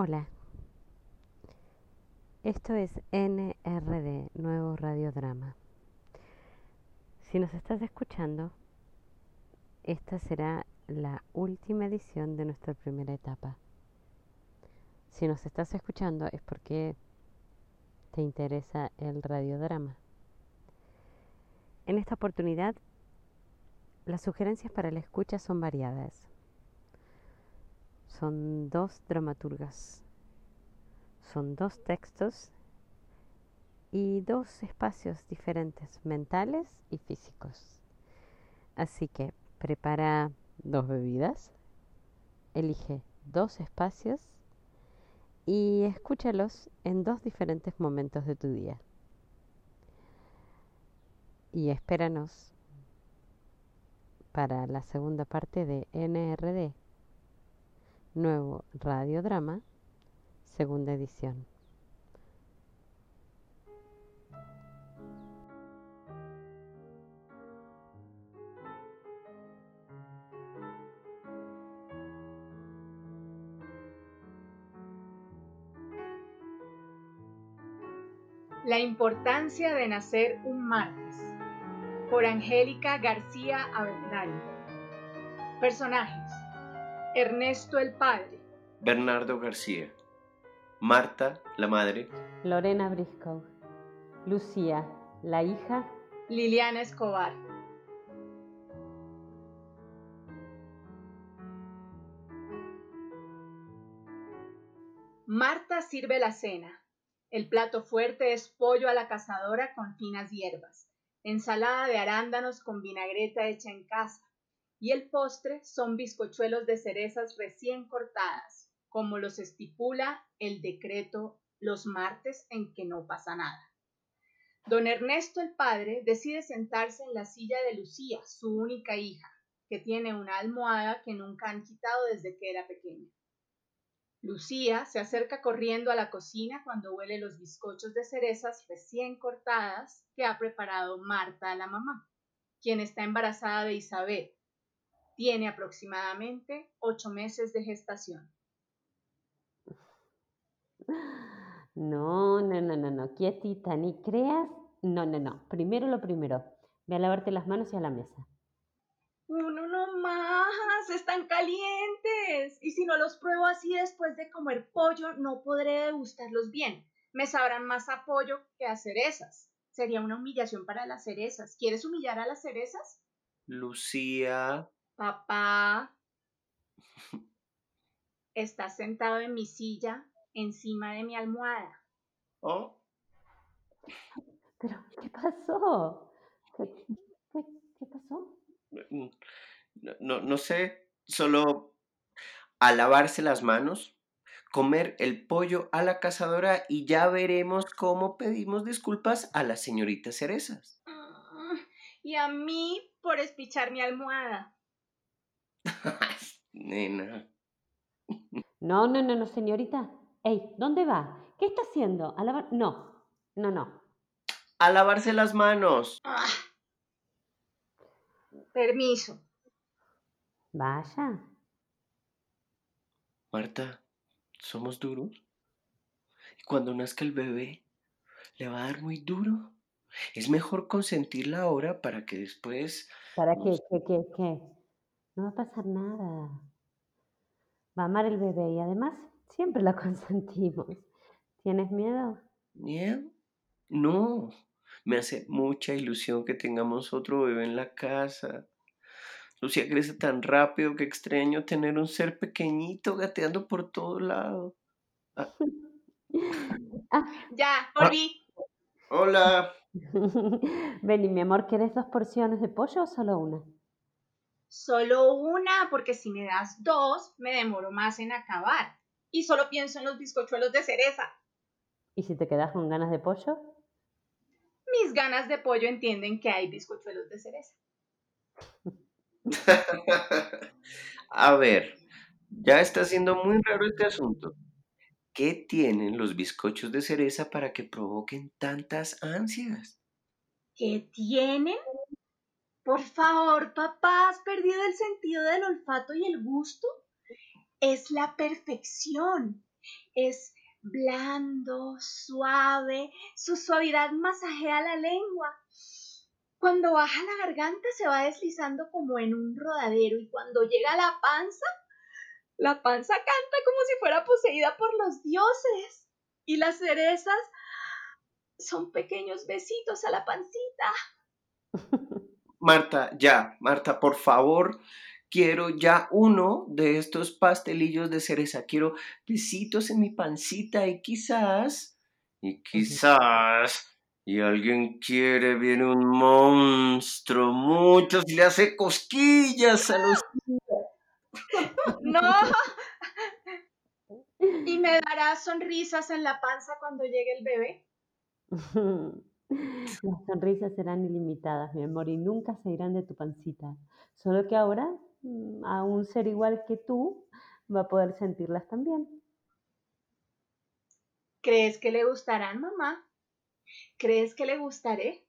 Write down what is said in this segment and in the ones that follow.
Hola. Esto es NRD, Nuevo Radiodrama. Si nos estás escuchando, esta será la última edición de nuestra primera etapa. Si nos estás escuchando es porque te interesa el radiodrama. En esta oportunidad, las sugerencias para la escucha son variadas. Son dos dramaturgas, son dos textos y dos espacios diferentes, mentales y físicos. Así que prepara dos bebidas, elige dos espacios y escúchalos en dos diferentes momentos de tu día. Y espéranos para la segunda parte de NRD Nuevo radiodrama, segunda edición. La importancia de nacer un martes por Angélica García Abendal. Personajes. Ernesto el padre. Bernardo García. Marta, la madre. Lorena Briscoe. Lucía, la hija. Liliana Escobar. Marta sirve la cena. El plato fuerte es pollo a la cazadora con finas hierbas, ensalada de arándanos con vinagreta hecha en casa, y el postre son bizcochuelos de cerezas recién cortadas, como los estipula el decreto los martes en que no pasa nada. Don Ernesto el padre decide sentarse en la silla de Lucía, su única hija, que tiene una almohada que nunca han quitado desde que era pequeña. Lucía se acerca corriendo a la cocina cuando huele los bizcochos de cerezas recién cortadas que ha preparado Marta, la mamá, quien está embarazada de Isabel, tiene aproximadamente ocho meses de gestación. No, no, no, no, no, quietita, ni creas. No, no, no. Primero lo primero. Ve a lavarte las manos y a la mesa. Uno no más, están calientes. Y si no los pruebo así después de comer pollo, no podré degustarlos bien. Me sabrán más a pollo que a cerezas. Sería una humillación para las cerezas. ¿Quieres humillar a las cerezas? Lucía. Papá, estás sentado en mi silla encima de mi almohada. ¿Oh? Pero, ¿qué pasó? ¿Qué, qué, qué pasó? No, no, no sé, solo a lavarse las manos, comer el pollo a la cazadora y ya veremos cómo pedimos disculpas a las señoritas cerezas. Ah, Y a mí por espichar mi almohada. Nena. No, no, no, no, señorita. Ey, ¿dónde va? ¿Qué está haciendo? ¿A lavar? No, no, no. A lavarse las manos. Ah. Permiso. Vaya. Marta, somos duros. Y cuando nazca el bebé, le va a dar muy duro. Es mejor consentirla ahora para que después... ¿Para qué, qué, qué, qué? No va a pasar nada. Va a amar el bebé y además siempre la consentimos. ¿Tienes miedo? ¿Miedo? No, me hace mucha ilusión que tengamos otro bebé en la casa. Lucía crece tan rápido que extraño tener un ser pequeñito gateando por todo lado. Ah, Ah, Ya, volví. hola. Vení, mi amor, ¿quieres dos porciones de pollo o solo una? Solo una, porque si me das dos, me demoro más en acabar. Y solo pienso en los bizcochuelos de cereza. ¿Y si te quedas con ganas de pollo? Mis ganas de pollo entienden que hay bizcochuelos de cereza. A ver, ya está siendo muy raro este asunto. ¿Qué tienen los bizcochos de cereza para que provoquen tantas ansias? ¿Qué tienen? Por favor, papá, ¿has perdido el sentido del olfato y el gusto? Es la perfección. es blando, suave, su suavidad masajea la lengua. Cuando baja la garganta se va deslizando como en un rodadero y cuando llega a la panza, la panza canta como si fuera poseída por los dioses. Y las cerezas son pequeños besitos a la pancita. Marta, ya, Marta, por favor, quiero ya uno de estos pastelillos de cereza. Quiero besitos en mi pancita y quizás, y quizás, y alguien quiere, viene un monstruo, muchos le hace cosquillas a los... No. ¿Y me dará sonrisas en la panza cuando llegue el bebé? Las sonrisas serán ilimitadas, mi amor, y nunca se irán de tu pancita. Solo que ahora, mm, a un ser igual que tú, va a poder sentirlas también. ¿Crees que le gustarán, mamá? ¿Crees que le gustaré?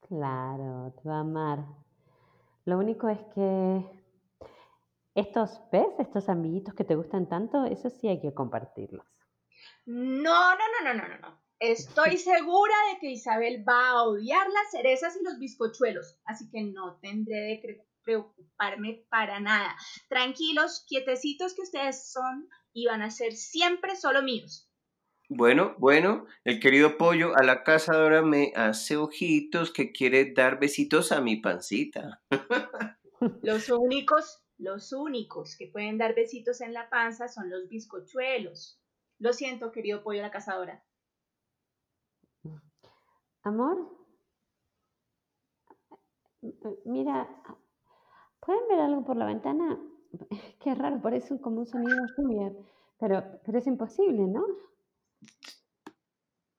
Claro, te va a amar. Lo único es que estos, ¿ves? Estos amiguitos que te gustan tanto, eso sí hay que compartirlos. No, no, no, no, no, no. Estoy segura de que Isabel va a odiar las cerezas y los bizcochuelos, así que no tendré de preocuparme para nada. Tranquilos, quietecitos que ustedes son y van a ser siempre solo míos. Bueno, bueno, el querido pollo a la cazadora me hace ojitos que quiere dar besitos a mi pancita. Los únicos, los únicos que pueden dar besitos en la panza son los bizcochuelos. Lo siento, querido pollo a la cazadora. Amor, mira, ¿pueden ver algo por la ventana? Qué raro, parece como un sonido de lluvia, pero, pero es imposible, ¿no?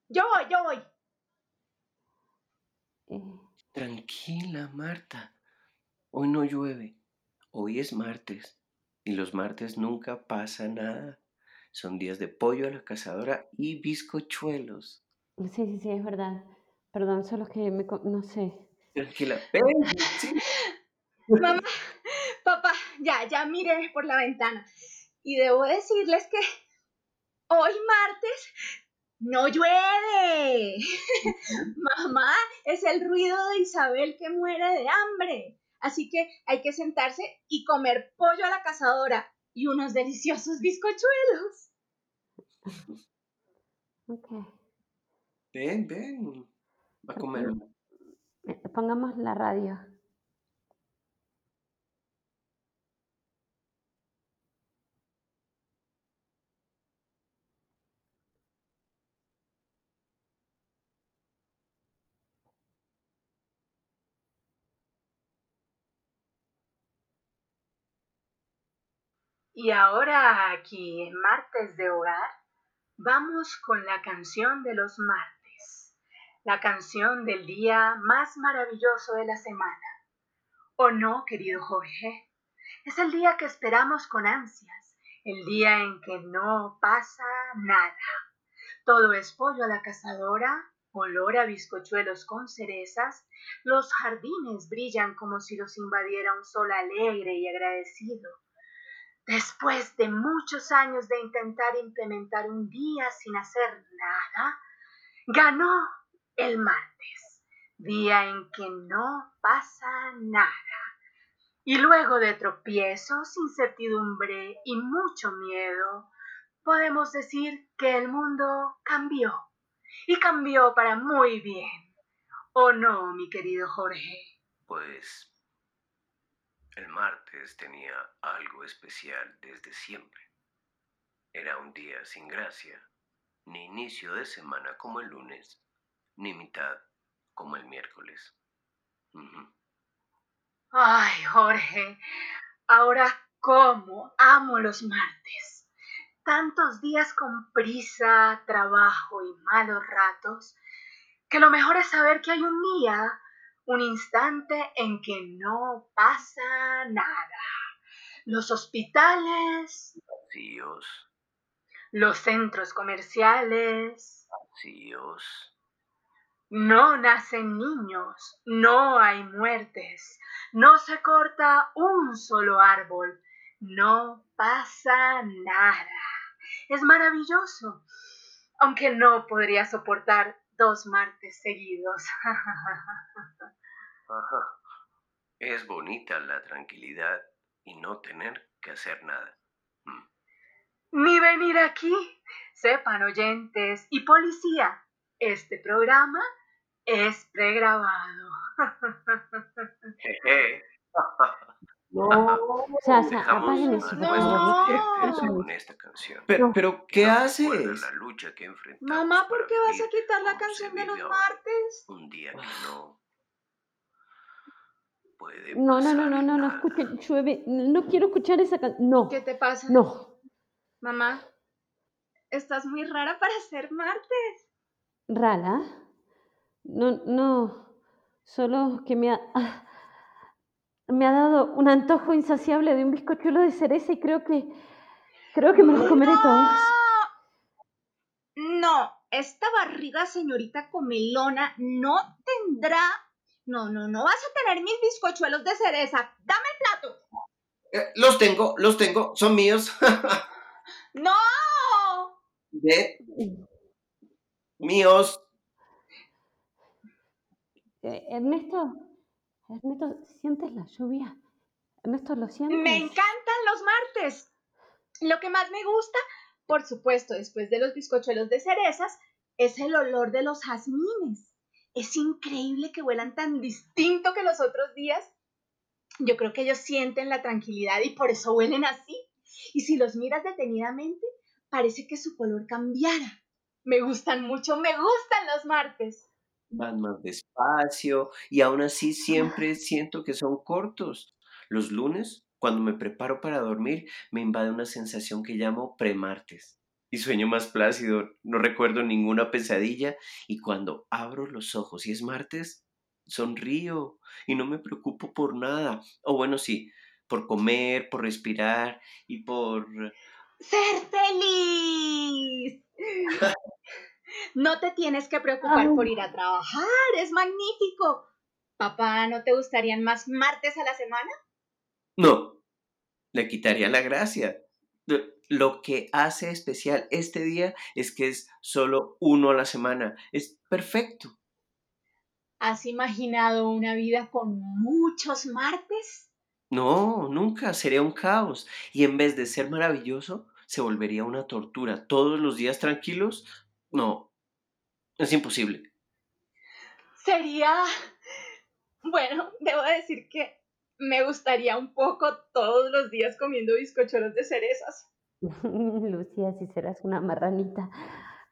Yo voy, yo voy. Eh. Tranquila, Marta. Hoy no llueve. Hoy es martes. Y los martes nunca pasa nada. Son días de pollo a la cazadora y bizcochuelos. Sí, sí, sí, es verdad. Perdón, solo que me... no sé. Tranquila. Mamá, papá, ya, ya miré por la ventana. Y debo decirles que hoy martes no llueve. Mamá, es el ruido de Isabel que muere de hambre. Así que hay que sentarse y comer pollo a la cazadora y unos deliciosos bizcochuelos. Ok. Ven, ven. Va a comer. Eh, pongamos la radio. Y ahora aquí en Martes de Hogar, vamos con la canción de los martes la canción del día más maravilloso de la semana. ¿O no, querido Jorge? Es el día que esperamos con ansias, el día en que no pasa nada. Todo es pollo a la cazadora, olor a bizcochuelos con cerezas, los jardines brillan como si los invadiera un sol alegre y agradecido. Después de muchos años de intentar implementar un día sin hacer nada, ganó el martes, día en que no pasa nada. Y luego de tropiezos, incertidumbre y mucho miedo, podemos decir que el mundo cambió. Y cambió para muy bien. ¿O no, mi querido Jorge? Pues el martes tenía algo especial desde siempre. Era un día sin gracia, ni inicio de semana como el lunes, ni mitad como el miércoles. Ay, Jorge, ahora cómo amo los martes. Tantos días con prisa, trabajo y malos ratos, que lo mejor es saber que hay un día, un instante en que no pasa nada. Los hospitales. Vacíos. Los centros comerciales. Vacíos no nacen niños, no hay muertes, no se corta un solo árbol, no pasa nada. Es maravilloso. Aunque no podría soportar dos martes seguidos. Es bonita la tranquilidad y no tener que hacer nada. Mm. Ni venir aquí. Sepan oyentes y policía, este programa es pregrabado. No, o sea, o sea, apaguen eso, favor. Con esta canción. Pero, pero ¿qué haces? La lucha que Mamá, ¿por qué vas a quitar la canción de los martes? Un día que no. Puede no, no, no, no, no, no, escuchen, llueve. No quiero escuchar esa canción. No. ¿Qué te pasa? No. Mamá, estás muy rara para ser martes. ¿Rara? No, no. Solo que me ha. Me ha dado un antojo insaciable de un bizcochuelo de cereza y creo que creo que me los comeré todos. No, esta barriga señorita comelona no tendrá. No, no, no vas a tener mis bizcochuelos de cereza. Dame el plato. Eh, los tengo, los tengo, son míos. no. ¿De? Míos. Eh, Ernesto, Ernesto, ¿sientes la lluvia? Ernesto, ¿lo sientes? Me encantan los martes. Lo que más me gusta, por supuesto, después de los bizcochuelos de cerezas, es el olor de los jazmines. Es increíble que huelan tan distinto que los otros días. Yo creo que ellos sienten la tranquilidad y por eso huelen así. Y si los miras detenidamente, parece que su color cambiara. Me gustan mucho, me gustan los martes van más despacio y aún así siempre siento que son cortos. Los lunes, cuando me preparo para dormir, me invade una sensación que llamo premartes. Y sueño más plácido, no recuerdo ninguna pesadilla y cuando abro los ojos y es martes, sonrío y no me preocupo por nada. O bueno, sí, por comer, por respirar y por... Ser feliz. No te tienes que preocupar por ir a trabajar, es magnífico. Papá, ¿no te gustarían más martes a la semana? No, le quitaría la gracia. Lo que hace especial este día es que es solo uno a la semana. Es perfecto. ¿Has imaginado una vida con muchos martes? No, nunca. Sería un caos. Y en vez de ser maravilloso, se volvería una tortura. Todos los días tranquilos, no, es imposible. Sería, bueno, debo decir que me gustaría un poco todos los días comiendo bizcochuelos de cerezas. Lucía, si serás una marranita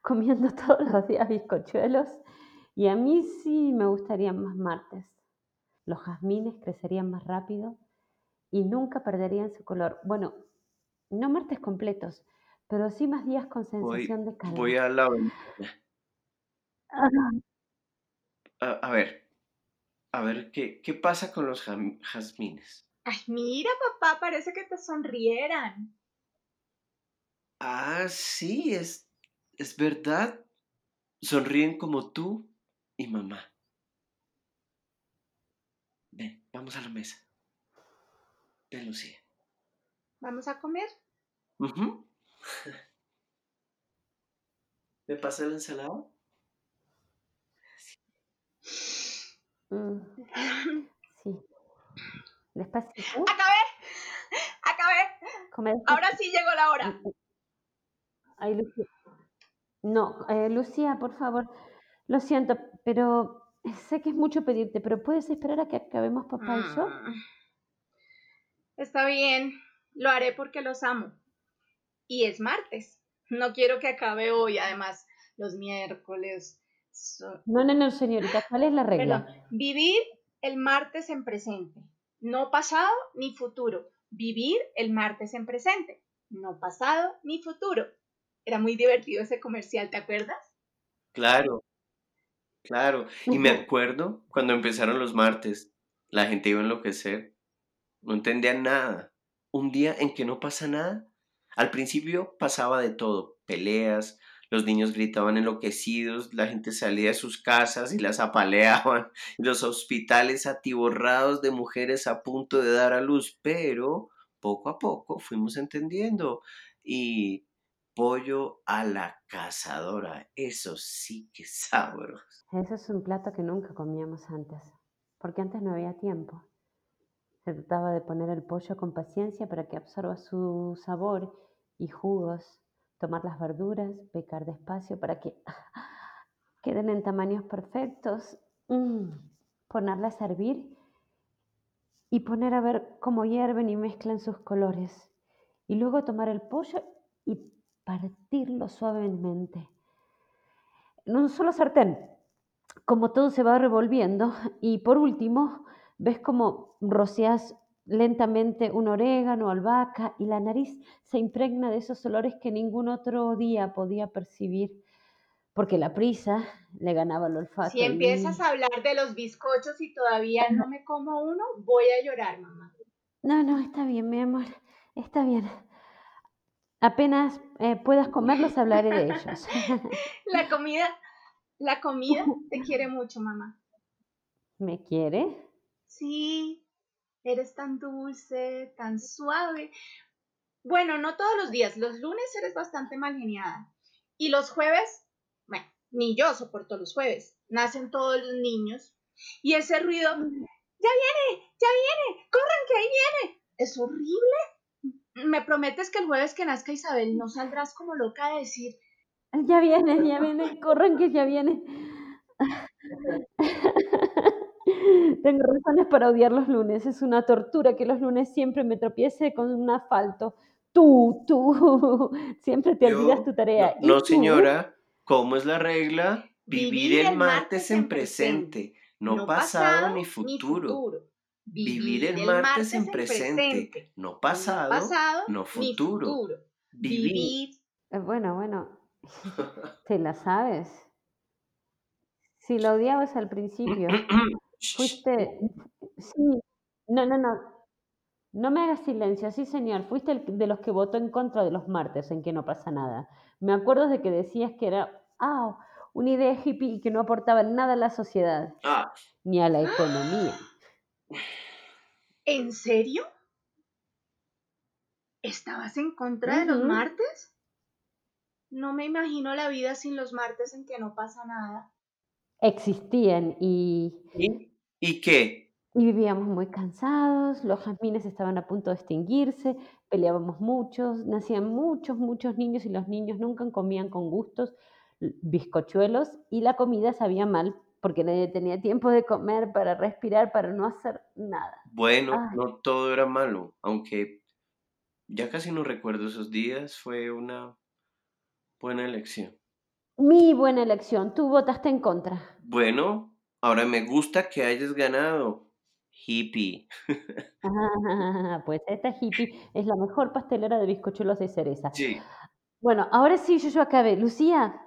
comiendo todos los días bizcochuelos. Y a mí sí me gustarían más martes. Los jazmines crecerían más rápido y nunca perderían su color. Bueno, no martes completos, pero sí más días con sensación de calor. Voy a la a, ver, a ver, ¿qué, qué pasa con los jazmines? Ay, mira, papá, parece que te sonrieran. Ah, sí, es, es verdad. Sonríen como tú y mamá. Ven, vamos a la mesa. Ven, Lucía. ¿Vamos a comer? ¿Me pasa la ensalada? Mm. Sí. Despacito. ¡Acabé! ¡Acabé! Ahora sí llegó la hora. Mm, mm. Ay, Lucía. No, eh, Lucía, por favor. Lo siento, pero sé que es mucho pedirte, pero ¿puedes esperar a que acabemos papá y yo? Está bien, lo haré porque los amo y es martes. No quiero que acabe hoy, además, los miércoles. No, no, no, señorita, ¿cuál es la regla? vivir el martes en presente, no pasado ni futuro. Vivir el martes en presente, no pasado ni futuro. Era muy divertido ese comercial, ¿te acuerdas? Claro, claro. Y me acuerdo cuando empezaron los martes, la gente iba a enloquecer, no entendía nada. Un día en que no pasa nada al principio pasaba de todo, peleas, los niños gritaban enloquecidos, la gente salía de sus casas y las apaleaban, los hospitales atiborrados de mujeres a punto de dar a luz, pero poco a poco fuimos entendiendo y pollo a la cazadora. Eso sí que es sabroso. Eso es un plato que nunca comíamos antes, porque antes no había tiempo. Se trataba de poner el pollo con paciencia para que absorba su sabor y jugos, tomar las verduras, pecar despacio para que queden en tamaños perfectos, mm, a hervir y poner a ver cómo hierven y mezclan sus colores. Y luego tomar el pollo y partirlo suavemente. En un solo sartén, como todo se va revolviendo. Y por último, ves como rocias lentamente un orégano, albahaca y la nariz se impregna de esos olores que ningún otro día podía percibir porque la prisa le ganaba el olfato. Si empiezas a hablar de los bizcochos y todavía no me como uno, voy a llorar, mamá. No, no, está bien, mi amor, está bien. Apenas eh, puedas comerlos, hablaré de ellos. la comida, la comida te quiere mucho, mamá. ¿Me quiere? Sí, eres tan dulce, tan suave. Bueno, no todos los días, los lunes eres bastante mal geniada. Y los jueves, bueno, ni yo soporto los jueves. Nacen todos los niños. Y ese ruido, ya viene, ya viene, corran que ahí viene. Es horrible. ¿Me prometes que el jueves que nazca Isabel no saldrás como loca a decir, ya viene, ya viene, corran que ya viene. Tengo razones para odiar los lunes. Es una tortura que los lunes siempre me tropiece con un asfalto. Tú, tú, siempre te olvidas tu tarea. No, señora, ¿cómo es la regla? Vivir, el martes en presente, no, pasado, ni futuro. Vivir el martes en presente, no pasado, no futuro. Vivir. Eh, bueno, bueno, te la sabes. Si lo odiabas al principio, Fuiste, sí, no, no, no, no me hagas silencio, sí señor, fuiste el de los que votó en contra de los martes en que no pasa nada. Me acuerdo de que decías que era, ah, una idea hippie y que no aportaba nada a la sociedad, ah. ni a la economía. ¿En serio? ¿Estabas en contra de los martes? No me imagino la vida sin los martes en que no pasa nada. Existían y... ¿Y qué? Y vivíamos muy cansados, los jazmines estaban a punto de extinguirse, peleábamos muchos, nacían muchos, muchos niños y los niños nunca comían con gustos bizcochuelos y la comida sabía mal porque nadie tenía tiempo de comer, para respirar, para no hacer nada. Bueno, no todo era malo, aunque ya casi no recuerdo esos días, fue una buena elección. Mi buena elección, tú votaste en contra. Bueno, Ahora me gusta que hayas ganado. Hippie. Ah, pues esta hippie es la mejor pastelera de bizcochuelos de cereza. Sí. Bueno, ahora sí, yo, yo acabé. Lucía,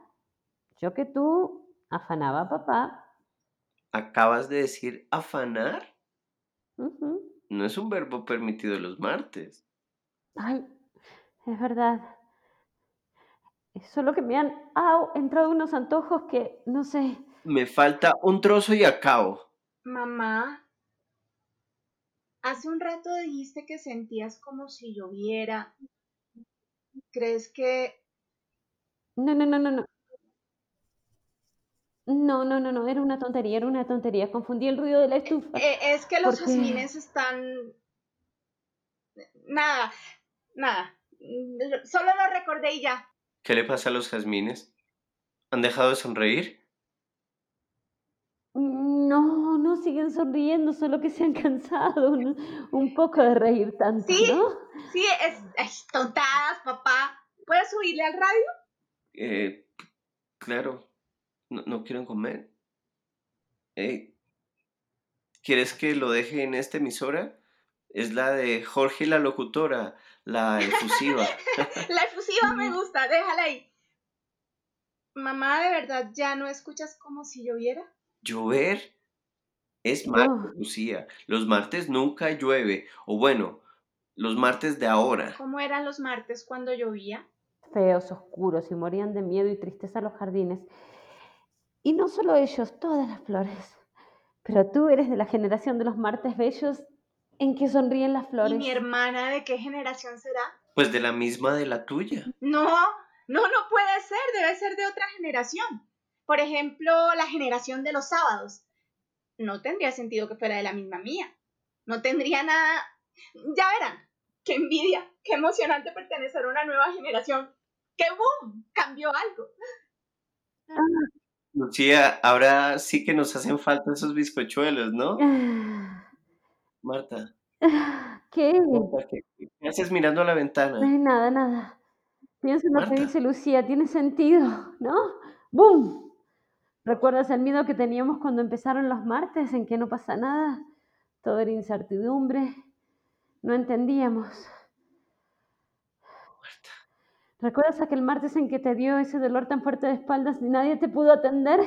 yo que tú afanaba a papá. ¿Acabas de decir afanar? No es un verbo permitido los martes. Ay, es verdad. Es solo que me han entrado unos antojos que, no sé, me falta un trozo y acabo. Mamá, hace un rato dijiste que sentías como si lloviera. ¿Crees que... No, no, no, no, no. No, no, no, no, era una tontería, era una tontería. Confundí el ruido de la estufa. Eh, es que los jazmines están... Nada, nada. Solo lo recordé y ya. ¿Qué le pasa a los jazmines? ¿Han dejado de sonreír? No, siguen sonriendo, solo que se han cansado un, poco de reír tanto, sí, ¿no? Sí, es, tontadas, papá. ¿Puedes subirle al radio? Eh, claro. No, no quieren comer. Eh, ¿Quieres que lo deje en esta emisora? Es la de Jorge la locutora, la efusiva. la efusiva me gusta, déjala ahí. Mamá, ¿de verdad ya no escuchas como si lloviera? llover es martes, Lucía. Los martes nunca llueve. O bueno, los martes de ahora. ¿Cómo eran los martes cuando llovía? Feos, oscuros y morían de miedo y tristeza los jardines. Y no solo ellos, todas las flores. Pero tú eres de la generación de los martes bellos en que sonríen las flores. ¿Y mi hermana de qué generación será? Pues de la misma de la tuya. No, No, no puede ser, debe ser de otra generación. Por ejemplo, la generación de los sábados. No tendría sentido que fuera de la misma mía. No tendría nada... Ya verán, qué envidia, qué emocionante pertenecer a una nueva generación. ¡Qué boom! Cambió algo. Lucía, ahora sí que nos hacen falta esos bizcochuelos, ¿no? Marta. ¿Qué? Marta, ¿qué, qué haces mirando a la ventana? Ay, nada, nada. Pienso en lo que Marta. dice Lucía, tiene sentido, ¿no? ¡Bum! ¿Recuerdas el miedo que teníamos cuando empezaron los martes en que no pasa nada? Todo era incertidumbre. No entendíamos. ¿Recuerdas aquel martes en que te dio ese dolor tan fuerte de espaldas y nadie te pudo atender?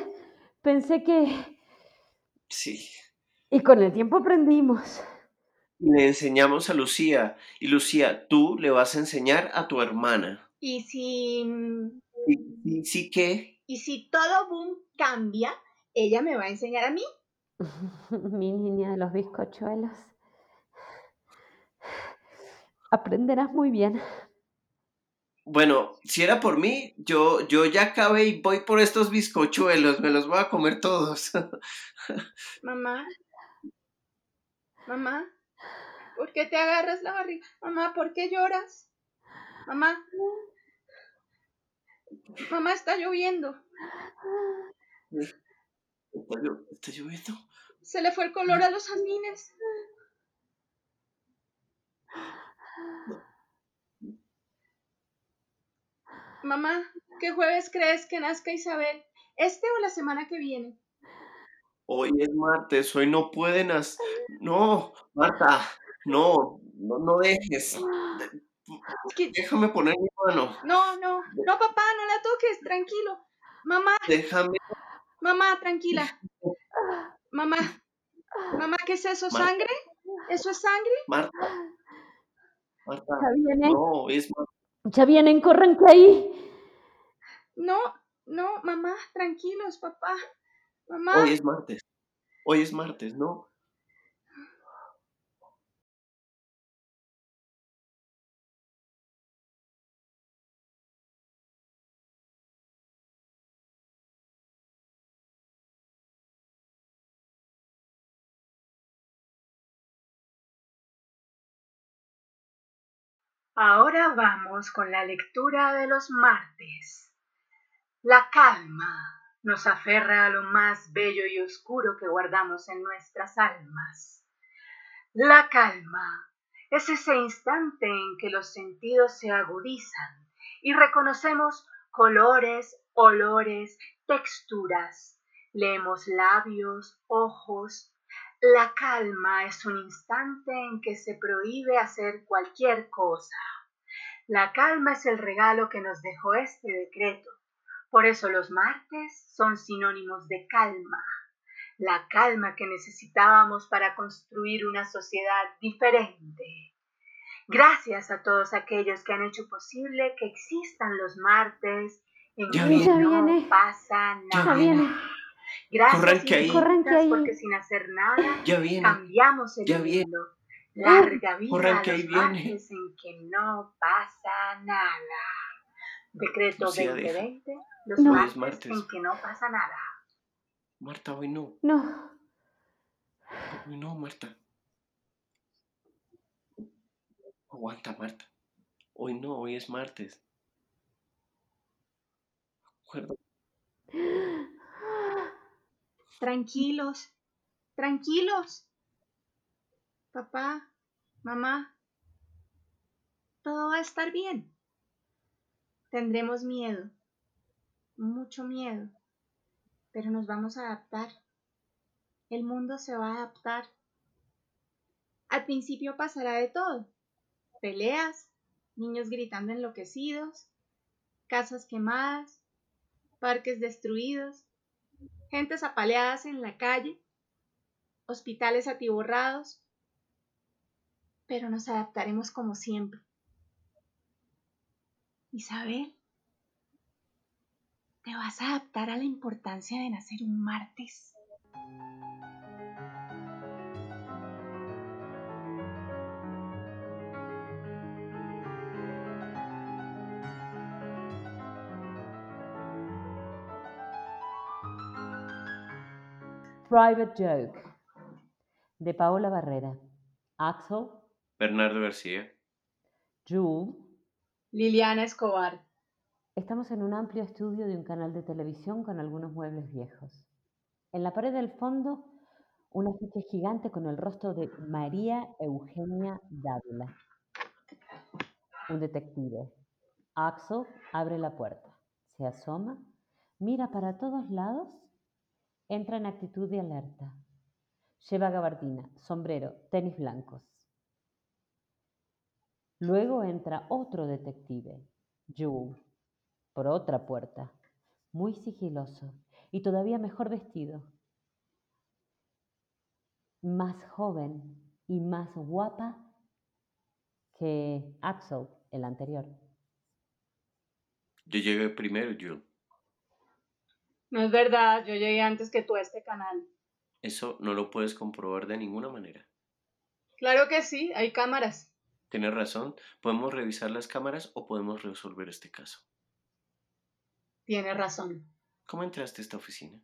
Pensé que... Sí. Y con el tiempo aprendimos. Le enseñamos a Lucía. Y Lucía, tú le vas a enseñar a tu hermana. Y si... ¿Y, y sí qué? Y si todo boom cambia, ella me va a enseñar a mí. Mi niña de los bizcochuelos. Aprenderás muy bien. Bueno, si era por mí, yo, yo ya acabé y voy por estos bizcochuelos. Me los voy a comer todos. Mamá. Mamá. ¿Por qué te agarras la barriga? Mamá, ¿por qué lloras? Mamá. Mamá, está lloviendo. ¿Está, llo- está lloviendo? Se le fue el color a los jazmines. Mamá, ¿qué jueves crees que nazca Isabel? ¿Este o la semana que viene? Hoy es martes, hoy no pueden. No, Marta, no, no, no dejes. De- Es que- Déjame poner mi mano. No, no, no, papá, no la toques, tranquilo. Mamá, Déjame. mamá, tranquila. Mamá, mamá, ¿qué es eso? Marta. ¿Sangre? ¿Eso es sangre? Marta. Marta. Ya vienen, No, es Marta. ya vienen, corran que ahí. No, no, mamá, tranquilos, papá. Mamá, Hoy es martes. Hoy es martes, ¿no? Ahora vamos con la lectura de los martes. La calma nos aferra a lo más bello y oscuro que guardamos en nuestras almas. La calma es ese instante en que los sentidos se agudizan y reconocemos colores, olores, texturas. Leemos labios, ojos. La calma es un instante en que se prohíbe hacer cualquier cosa. La calma es el regalo que nos dejó este decreto. Por eso los martes son sinónimos de calma. La calma que necesitábamos para construir una sociedad diferente. Gracias a todos aquellos que han hecho posible que existan los martes en Ya que viene. no pasa nada. Gracias Corran que ahí. Corran que ahí. porque sin hacer nada Ya viene. cambiamos el Ya viene. mundo. Larga vida corran que ahí los viene. martes en que no pasa nada. Decreto Lucía, deja. 2020, los No. Hoy es martes, martes. en que no pasa nada. Marta, hoy no. No, Hoy no, Marta. Aguanta, Marta. Hoy no, hoy es martes. Acuerda- Tranquilos, tranquilos. Papá, mamá, todo va a estar bien. Tendremos miedo, mucho miedo, pero nos vamos a adaptar. El mundo se va a adaptar. Al principio pasará de todo. Peleas, niños gritando enloquecidos, casas quemadas, parques destruidos, gentes apaleadas en la calle, hospitales atiborrados, pero nos adaptaremos como siempre. Isabel, ¿te vas a adaptar a la importancia de nacer un martes? Private Joke de Paola Barrera. Axel. Bernardo García. Jules. Liliana Escobar. Estamos en un amplio estudio de un canal de televisión con algunos muebles viejos. En la pared del fondo, una ficha gigante con el rostro de María Eugenia Dávila. Un detective. Axel abre la puerta, se asoma, mira para todos lados, entra en actitud de alerta. Lleva gabardina, sombrero, tenis blancos. Luego entra otro detective, Jules, por otra puerta, muy sigiloso y todavía mejor vestido. Más joven y más guapa que Axel, el anterior. Yo llegué primero, Jules. No es verdad, yo llegué antes que tú a este canal. Eso no lo puedes comprobar de ninguna manera. Claro que sí, hay cámaras. Tienes razón, podemos revisar las cámaras o podemos resolver este caso. Tienes razón. ¿Cómo entraste a esta oficina?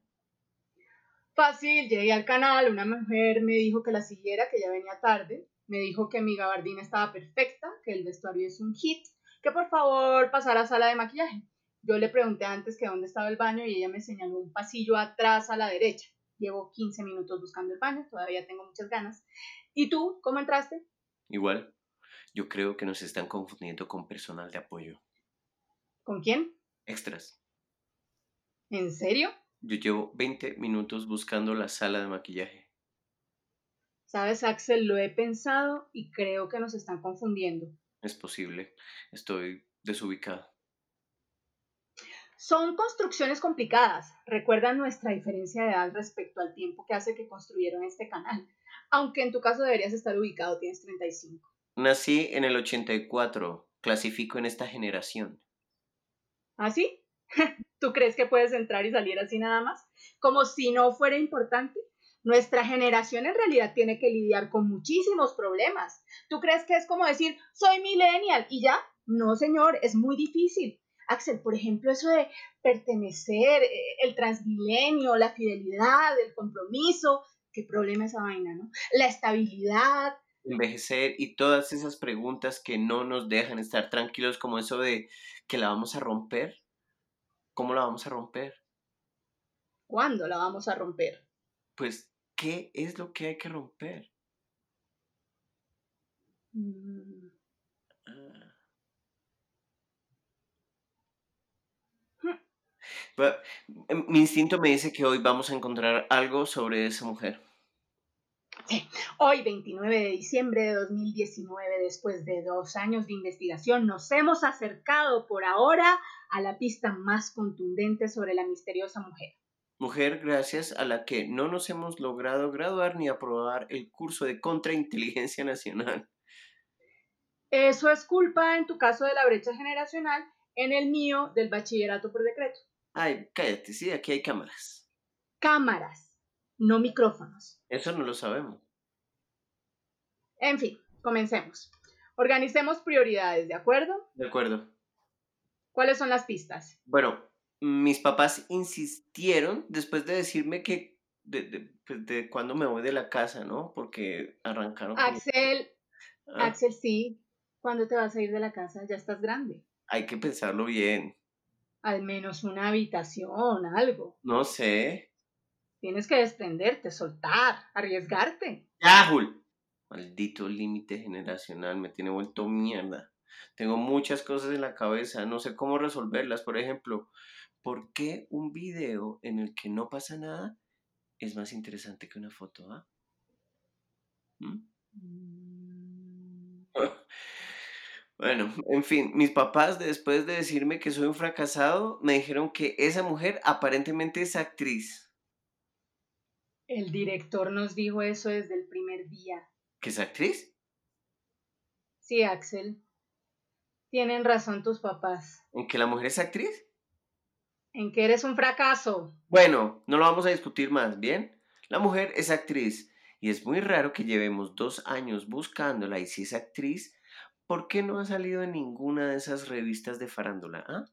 Fácil, llegué al canal, una mujer me dijo que la siguiera, que ya venía tarde, me dijo que mi gabardina estaba perfecta, que el vestuario es un hit, que por favor pasara a sala de maquillaje. Yo le pregunté antes que dónde estaba el baño y ella me señaló un pasillo atrás a la derecha. Llevo 15 minutos buscando el baño, todavía tengo muchas ganas. ¿Y tú, cómo entraste? Igual, yo creo que nos están confundiendo con personal de apoyo. ¿Con quién? Extras. ¿En serio? Yo llevo 20 minutos buscando la sala de maquillaje. Sabes, Axel, lo he pensado y creo que nos están confundiendo. Es posible. Estoy desubicado. Son construcciones complicadas. Recuerda nuestra diferencia de edad respecto al tiempo que hace que construyeron este canal. Aunque en tu caso deberías estar ubicado, tienes 35. Nací en el 84. Clasifico en esta generación. ¿Ah, sí? ¿Tú crees que puedes entrar y salir así nada más? Como si no fuera importante. Nuestra generación en realidad tiene que lidiar con muchísimos problemas. ¿Tú crees que es como decir, soy millennial y ya? No, señor, es muy difícil. Axel, por ejemplo, eso de pertenecer, eh, el transmilenio, la fidelidad, el compromiso, qué problema esa vaina, ¿no? La estabilidad. Envejecer y todas esas preguntas que no nos dejan estar tranquilos, como eso de que la vamos a romper. ¿Cómo la vamos a romper? ¿Cuándo la vamos a romper? Pues, ¿qué es lo que hay que romper? Mm. Ah. Em, Mi instinto me dice que hoy vamos a encontrar algo sobre esa mujer. Hoy, 29 de diciembre de 2019, después de dos años de investigación, nos hemos acercado por ahora a la pista más contundente sobre la misteriosa mujer. Mujer gracias a la que no nos hemos logrado graduar ni aprobar el curso de contrainteligencia nacional. Eso es culpa, en tu caso, de la brecha generacional, en el mío, del bachillerato por decreto. Ay, cállate, sí, aquí hay cámaras. Cámaras, no micrófonos. Eso no lo sabemos. En fin, comencemos. Organicemos prioridades, ¿de acuerdo? De acuerdo. ¿Cuáles son las pistas? Bueno, mis papás insistieron después de decirme que de, de, pues de cuando me voy de la casa, ¿no? Porque arrancaron. Axel, Ah, Axel, sí. ¿Cuándo te vas a ir de la casa? Ya estás grande. Hay que pensarlo bien. Al menos una habitación, algo. No sé. Tienes que desprenderte, soltar, arriesgarte. ¡Ya, Jul! Maldito límite generacional, me tiene vuelto mierda. Tengo muchas cosas en la cabeza, no sé cómo resolverlas. Por ejemplo, ¿por qué un video en el que no pasa nada es más interesante que una foto? ah? ¿Mm? Bueno, en fin, mis papás después de decirme que soy un fracasado, me dijeron que esa mujer aparentemente es actriz. El director nos dijo eso desde el primer día. ¿Que es actriz? Sí, Axel. Tienen razón tus papás. ¿En que la mujer es actriz? En que eres un fracaso. Bueno, no lo vamos a discutir más, ¿bien? La mujer es actriz y es muy raro que llevemos dos años buscándola y si es actriz, ¿por qué no ha salido en ninguna de esas revistas de farándula? ¿ah?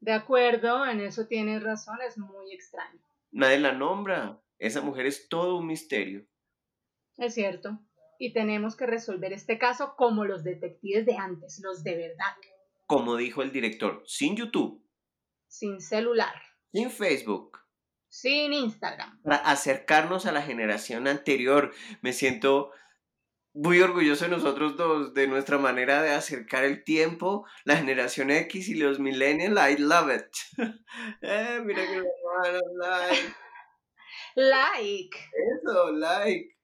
De acuerdo, en eso tienes razón, es muy extraño. Nadie la nombra. Esa mujer es todo un misterio. Es cierto. Y tenemos que resolver este caso como los detectives de antes, los de verdad. Como dijo el director, sin YouTube, Sin celular, sin Facebook, sin Instagram. para acercarnos a la generación anterior. Me siento muy orgulloso de nosotros dos, de nuestra manera de acercar el tiempo, la generación X y los millennials. I love it. eh, mira que like. Like. Eso, like.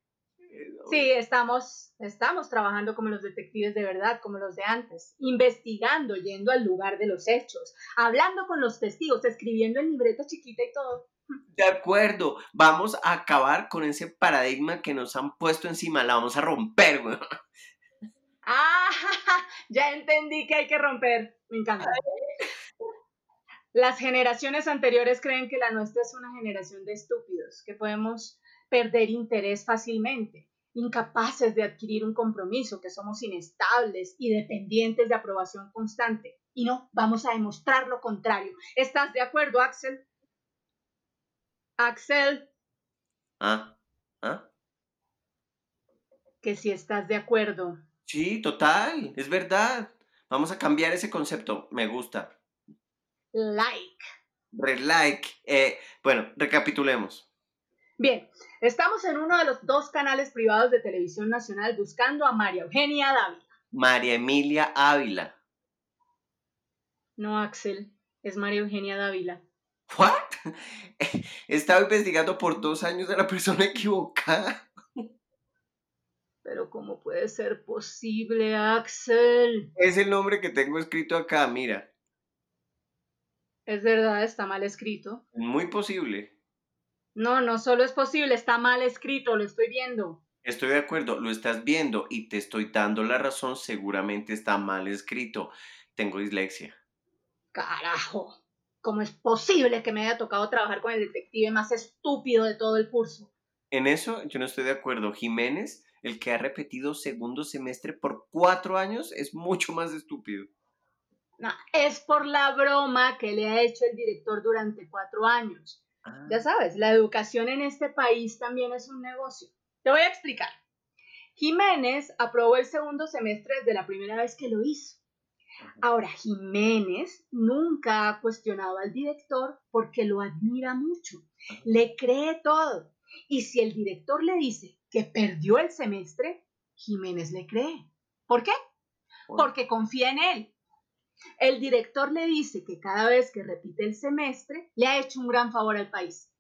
Sí, estamos, estamos trabajando como los detectives de verdad, como los de antes, investigando, yendo al lugar de los hechos, hablando con los testigos, escribiendo en libreta chiquita y todo. De acuerdo, vamos a acabar con ese paradigma que nos han puesto encima, la vamos a romper, güey. Ah, ya entendí que hay que romper. Me encanta. Las generaciones anteriores creen que la nuestra es una generación de estúpidos, que podemos perder interés fácilmente, incapaces de adquirir un compromiso, que somos inestables y dependientes de aprobación constante. Y no, vamos a demostrar lo contrario. ¿Estás de acuerdo, Axel? Axel, Ah, ah. que si estás de acuerdo. Sí, total, es verdad. Vamos a cambiar ese concepto, me gusta. Like. Relike. Eh, bueno, recapitulemos. Bien, estamos en uno de los dos canales privados de televisión nacional buscando a María Eugenia Dávila. María Emilia Ávila. No, Axel, es María Eugenia Dávila. ¿What? He estado investigando por dos años a la persona equivocada. Pero ¿cómo puede ser posible, Axel? Es el nombre que tengo escrito acá, mira. Es verdad, está mal escrito. Muy posible. No, no solo es posible, está mal escrito, lo estoy viendo. Estoy de acuerdo, lo estás viendo y te estoy dando la razón, seguramente está mal escrito. Tengo dislexia. Carajo, ¿cómo es posible que me haya tocado trabajar con el detective más estúpido de todo el curso? En eso yo no estoy de acuerdo. Jiménez, el que ha repetido segundo semestre por cuatro años, es mucho más estúpido. No, es por la broma que le ha hecho el director durante cuatro años. Ah, Ya sabes, la educación en este país también es un negocio. Te voy a explicar. Jiménez aprobó el segundo semestre desde la primera vez que lo hizo. Ahora, Jiménez nunca ha cuestionado al director porque lo admira mucho, le cree todo. Y si el director le dice que perdió el semestre, Jiménez le cree. ¿Por qué? Porque confía en él. El director le dice que cada vez que repite el semestre le ha hecho un gran favor al país.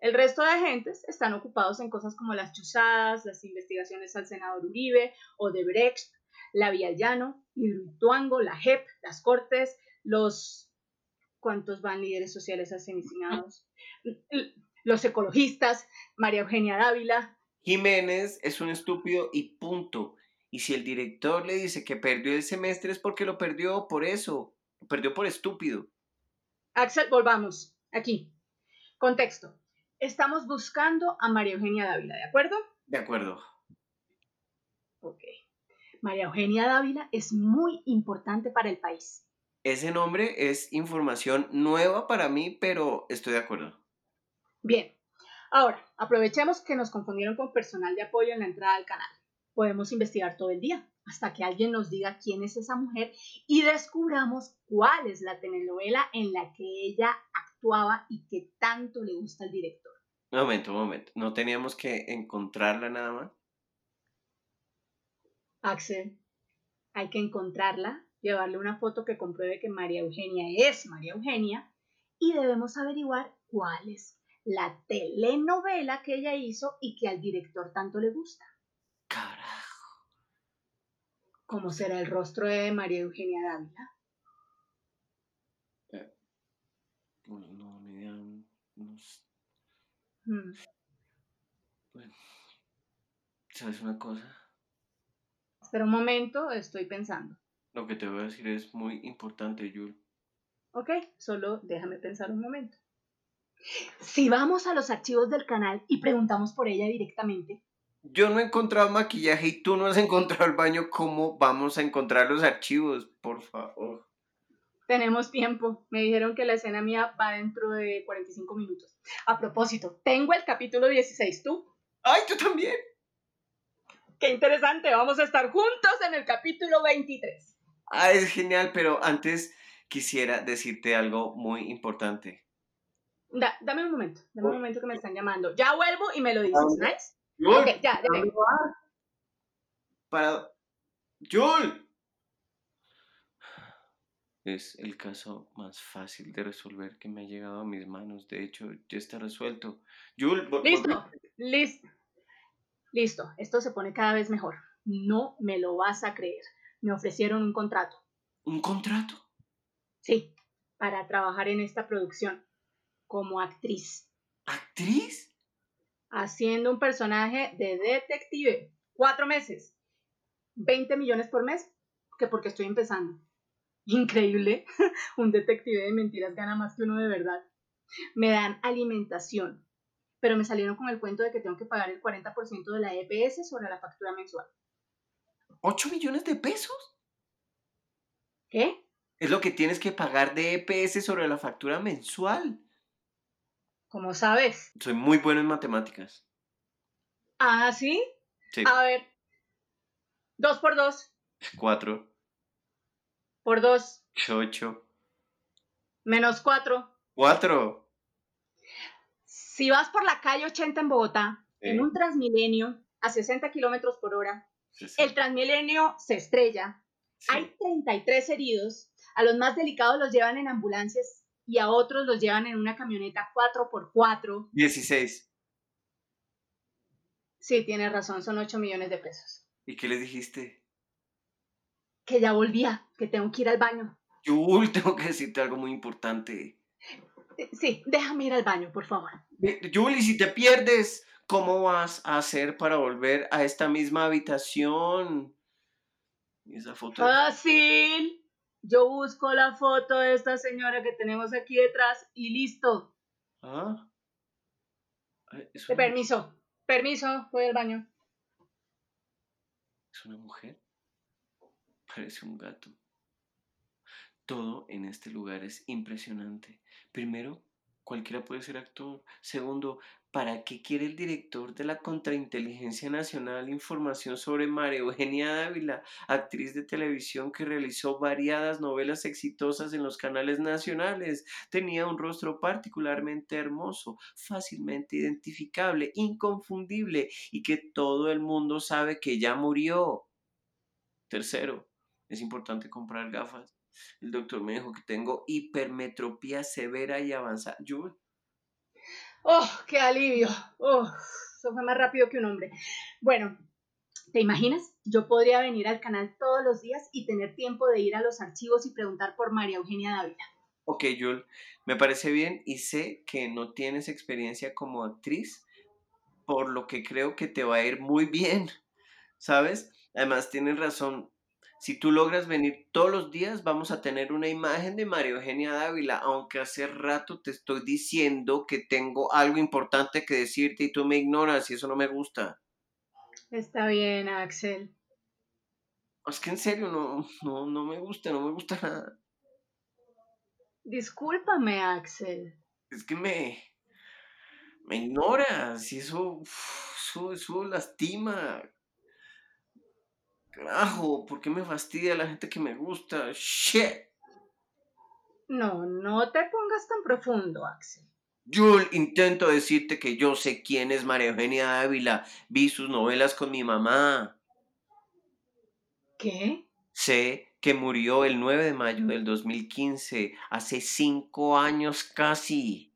El resto de agentes están ocupados en cosas como las chuzadas, las investigaciones al senador Uribe, Odebrecht, la Vía Llano, Hidroituango, la JEP, las Cortes, los... ¿Cuántos van líderes sociales asesinados? Los ecologistas, María Eugenia Dávila. Jiménez es un estúpido y punto. Y si el director le dice que perdió el semestre es porque lo perdió por eso. Lo perdió por estúpido. Axel, volvamos. Aquí. Contexto. Estamos buscando a María Eugenia Dávila, ¿de acuerdo? De acuerdo. Ok. María Eugenia Dávila es muy importante para el país. Ese nombre es información nueva para mí, pero estoy de acuerdo. Bien. Ahora, aprovechemos que nos confundieron con personal de apoyo en la entrada al canal. Podemos investigar todo el día hasta que alguien nos diga quién es esa mujer y descubramos cuál es la telenovela en la que ella actuaba y que tanto le gusta al director. Un momento, un momento. ¿No teníamos que encontrarla nada más? Axel, hay que encontrarla, llevarle una foto que compruebe que María Eugenia es María Eugenia y debemos averiguar cuál es la telenovela que ella hizo y que al director tanto le gusta. Carajo. ¿Cómo será el rostro de María Eugenia Dávila? No, no, ni idea. No s- Hmm, bueno. ¿Sabes una cosa? Espera un momento, estoy pensando. Lo que te voy a decir es muy importante, Yul. Ok, solo déjame pensar un momento. Si vamos a los archivos del canal y preguntamos por ella directamente, Yo no he encontrado maquillaje y tú no has encontrado el baño. ¿Cómo vamos a encontrar los archivos? Por favor. Tenemos tiempo. Me dijeron que la escena mía va dentro de 45 minutos. A propósito, tengo el capítulo 16. ¿Tú? ¡Ay, yo también! ¡Qué interesante! Vamos a estar juntos en el capítulo 23. Ah, es genial, pero antes quisiera decirte algo muy importante. dame un momento, dame un momento que me están llamando. Ya vuelvo y me lo dices, ¿nice? Yul, Ok, ya, ya vengo. Para... ¡Yul! Es el caso más fácil de resolver que me ha llegado a mis manos. De hecho, ya está resuelto. Yul, vol- Listo, listo. Listo, esto se pone cada vez mejor. No me lo vas a creer. Me ofrecieron un contrato. ¿Un contrato? Sí, para trabajar en esta producción como actriz, ¿Actriz? haciendo un personaje de detective. Cuatro meses. 20 millones por mes, que porque estoy empezando. Increíble. un detective de mentiras gana más que uno de verdad. Me dan alimentación, pero me salieron con el cuento de que tengo que pagar el 40% de la EPS sobre la factura mensual. ¿8 millones de pesos? ¿Qué? Es lo que tienes que pagar de EPS sobre la factura mensual. ¿Cómo sabes? Soy muy bueno en matemáticas. Ah, ¿sí? Sí, A ver. Dos por dos, 4, por dos, 8, menos cuatro. 4. Si vas por la calle 80 en Bogotá, Sí. en un Transmilenio a 60 kilómetros por hora, el Transmilenio se estrella, hay 33 heridos, a los más delicados los llevan en ambulancias y a otros los llevan en una camioneta 4x4. 16. Sí, tienes razón, son 8 millones de pesos. ¿Y qué les dijiste? Que ya volvía, que tengo que ir al baño. Yul, tengo que decirte algo muy importante. Sí, déjame ir al baño, por favor. Y si te pierdes, ¿cómo vas a hacer para volver a esta misma habitación? Esa foto. Fácil. Yo busco la foto de esta señora que tenemos aquí detrás y listo. Ah. Ay, ¿Es De una, permiso. Permiso, voy al baño. ¿Es una mujer? Parece un gato. Todo en este lugar es impresionante. Primero, cualquiera puede ser actor. Segundo, ¿para qué quiere el director de la Contrainteligencia Nacional información sobre María Eugenia Dávila, actriz de televisión que realizó variadas novelas exitosas en los canales nacionales? Tenía un rostro particularmente hermoso, fácilmente identificable, inconfundible y que todo el mundo sabe que ya murió. Tercero, es importante comprar gafas. El doctor me dijo que tengo hipermetropía severa y avanzada. Yo, ¡Oh, qué alivio! ¡Oh, eso fue más rápido que un hombre! Bueno, ¿te imaginas? Yo podría venir al canal todos los días y tener tiempo de ir a los archivos y preguntar por María Eugenia Dávila. ok, Yul, me parece bien y sé que no tienes experiencia como actriz, por lo que creo que te va a ir muy bien, ¿sabes? Además, tienes razón. Si tú logras venir todos los días, vamos a tener una imagen de María Eugenia Dávila, aunque hace rato te estoy diciendo que tengo algo importante que decirte y tú me ignoras y eso no me gusta. Está bien, Axel. Es que en serio, no, no, no me gusta, no me gusta nada. Discúlpame, Axel. Es que me, me ignoras y eso, eso, eso lastima. Carajo, ¿por qué me fastidia la gente que me gusta? Shit. No, no te pongas tan profundo, Axel. Yo intento decirte que yo sé quién es María Eugenia Dávila. Vi sus novelas con mi mamá. ¿Qué? Sé que murió el 9 de mayo del 2015, hace cinco años casi.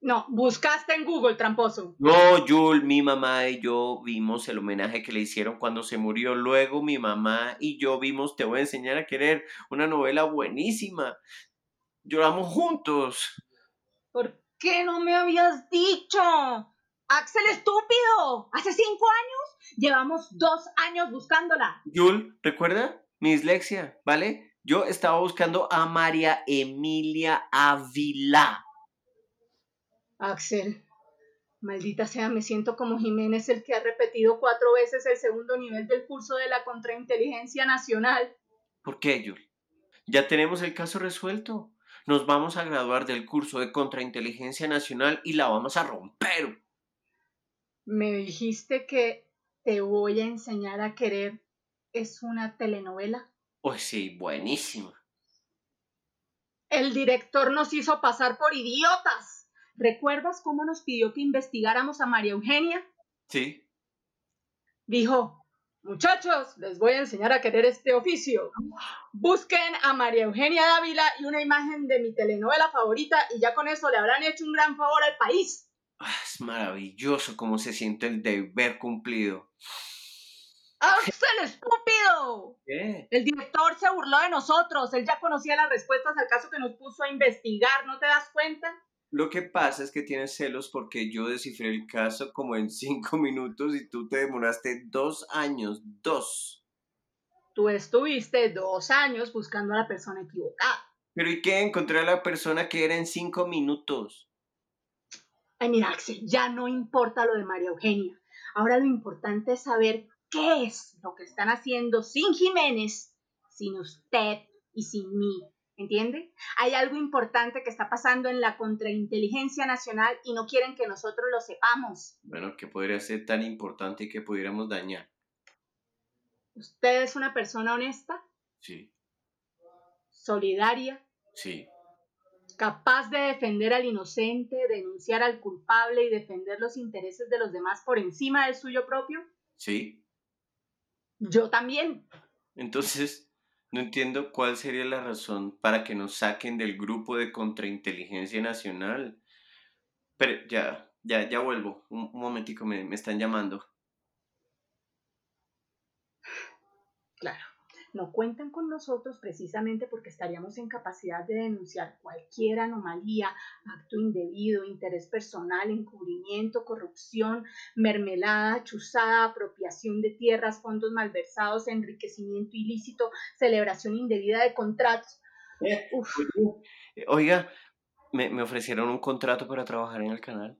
No, buscaste en Google, tramposo. No, Jul, mi mamá y yo vimos el homenaje que le hicieron cuando se murió. Luego mi mamá y yo vimos Te voy a enseñar a querer, una novela buenísima. Lloramos juntos. ¿Por qué no me habías dicho? Axel, estúpido. Hace cinco años llevamos dos años buscándola. Jul, ¿recuerda? Mi dislexia, ¿vale? Yo estaba buscando a María Emilia Ávila. Axel, maldita sea, me siento como Jiménez, el que ha repetido cuatro veces el segundo nivel del curso de la contrainteligencia nacional. ¿Por qué, Jul? Ya tenemos el caso resuelto. Nos vamos a graduar del curso de contrainteligencia nacional y la vamos a romper. Me dijiste que te voy a enseñar a querer. ¿Es una telenovela? Pues sí, buenísima. El director nos hizo pasar por idiotas. ¿Recuerdas cómo nos pidió que investigáramos a María Eugenia? Sí. Dijo, muchachos, les voy a enseñar a querer este oficio. Busquen a María Eugenia Dávila y una imagen de mi telenovela favorita y ya con eso le habrán hecho un gran favor al país. Ah, es maravilloso cómo se siente el deber cumplido. ¡Axel, estúpido! ¿Qué? El director se burló de nosotros. Él ya conocía las respuestas al caso que nos puso a investigar. ¿No te das cuenta? Lo que pasa es que tienes celos porque yo descifré el caso como en cinco minutos y tú te demoraste dos años. Dos. Tú estuviste dos años buscando a la persona equivocada. Pero ¿y qué? Encontré a la persona que era en cinco minutos. Ay, mira, Axel, ya no importa lo de María Eugenia. Ahora lo importante es saber qué es lo que están haciendo sin Jiménez, sin usted y sin mí. ¿Entiende? Hay algo importante que está pasando en la contrainteligencia nacional y no quieren que nosotros lo sepamos. Bueno, que podría ser tan importante y que pudiéramos dañar. ¿Usted es una persona honesta, Sí, solidaria, sí, capaz de defender al inocente, denunciar al culpable y defender los intereses de los demás por encima del suyo propio? sí. Yo también. Entonces, no entiendo cuál sería la razón para que nos saquen del grupo de contrainteligencia nacional. Pero ya, ya, ya vuelvo. Un, un momentico, me, me están llamando. Claro, no cuentan con nosotros precisamente porque estaríamos en capacidad de denunciar cualquier anomalía, acto indebido, interés personal, encubrimiento, corrupción, mermelada, chuzada, apropiación de tierras, fondos malversados, enriquecimiento ilícito, celebración indebida de contratos. Uf, Eh, Oiga, me, me ofrecieron un contrato para trabajar en el canal.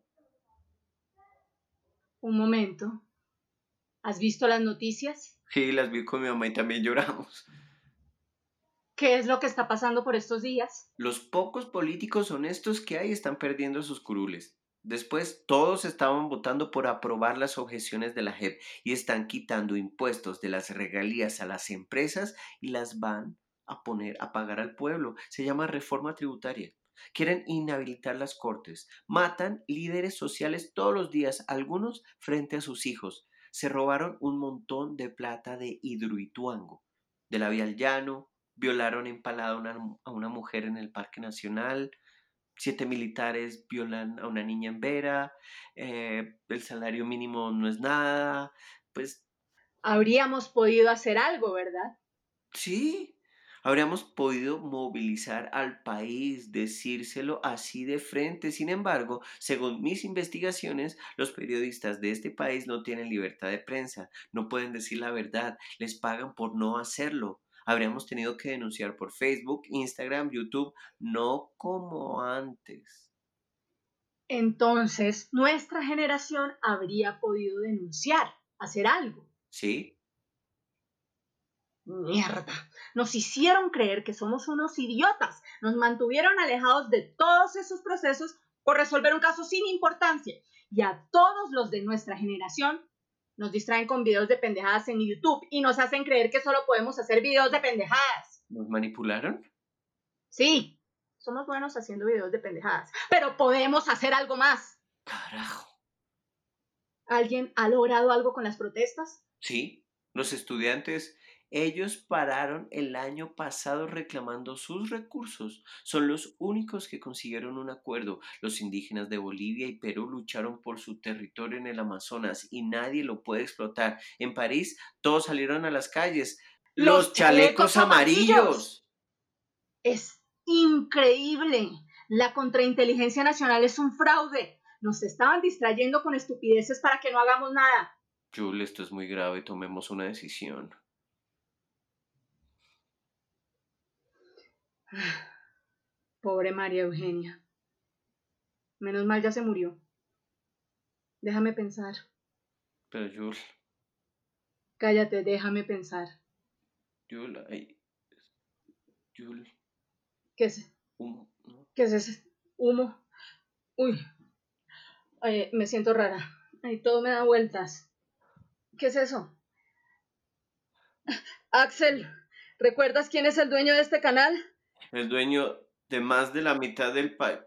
un momento. ¿Has visto las noticias? Sí, las vi con mi mamá y también lloramos. ¿Qué es lo que está pasando por estos días? Los pocos políticos honestos que hay están perdiendo sus curules. Después, todos estaban votando por aprobar las objeciones de la JEP y están quitando impuestos de las regalías a las empresas y las van a poner a pagar al pueblo. Se llama reforma tributaria. Quieren inhabilitar las cortes. Matan líderes sociales todos los días, algunos frente a sus hijos. Se robaron un montón de plata de Hidroituango, de la Vía al Llano, violaron empalada a una, a una mujer en el Parque Nacional, siete militares violan a una niña en Vera, eh, el salario mínimo no es nada, pues Habríamos podido hacer algo, ¿verdad? sí, habríamos podido movilizar al país, decírselo así de frente. Sin embargo, según mis investigaciones, los periodistas de este país no tienen libertad de prensa, no pueden decir la verdad, les pagan por no hacerlo. Habríamos tenido que denunciar por Facebook, Instagram, YouTube, no como antes. Entonces, nuestra generación habría podido denunciar, hacer algo. ¿Sí? Mierda, nos hicieron creer que somos unos idiotas, nos mantuvieron alejados de todos esos procesos por resolver un caso sin importancia. Y a todos los de nuestra generación nos distraen con videos de pendejadas en YouTube y nos hacen creer que solo podemos hacer videos de pendejadas. ¿Nos manipularon? Sí, somos buenos haciendo videos de pendejadas, pero podemos hacer algo más. Carajo. ¿Alguien ha logrado algo con las protestas? Sí, los estudiantes, ellos pararon el año pasado reclamando sus recursos. Son los únicos que consiguieron un acuerdo. Los indígenas de Bolivia y Perú lucharon por su territorio en el Amazonas y nadie lo puede explotar. En París todos salieron a las calles. Los, chalecos, amarillos. Es increíble. La contrainteligencia nacional es un fraude. Nos estaban distrayendo con estupideces para que no hagamos nada. Jules, esto es muy grave, tomemos una decisión. Pobre María Eugenia. Menos mal ya se murió. Déjame pensar. Pero Jules, Cállate, déjame pensar. Jules, ay, Yul, ¿Qué es? humo, ¿no? ¿Qué es ese humo? Uy, Ay, me siento rara. Ay, todo me da vueltas. ¿Qué es eso? Axel, ¿recuerdas quién es el dueño de este canal? El dueño de más de la mitad del país.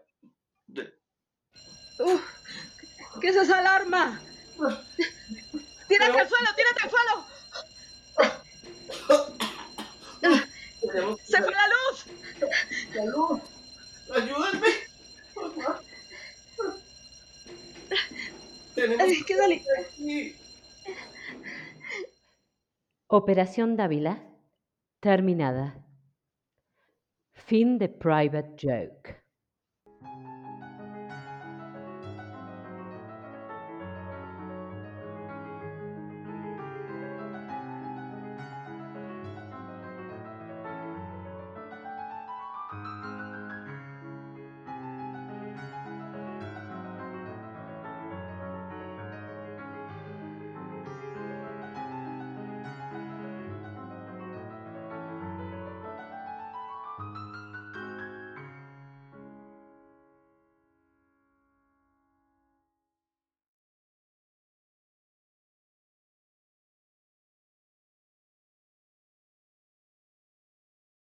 ¿Qué es esa alarma? ¡Tírate al suelo! ¡Tírate al suelo! ¡Se fue la luz! ¡La luz! ¡Ayúdenme! Tenemos Ay, ¿Qué salir? aquí. Operación Dávila terminada. Fin de Private Joke.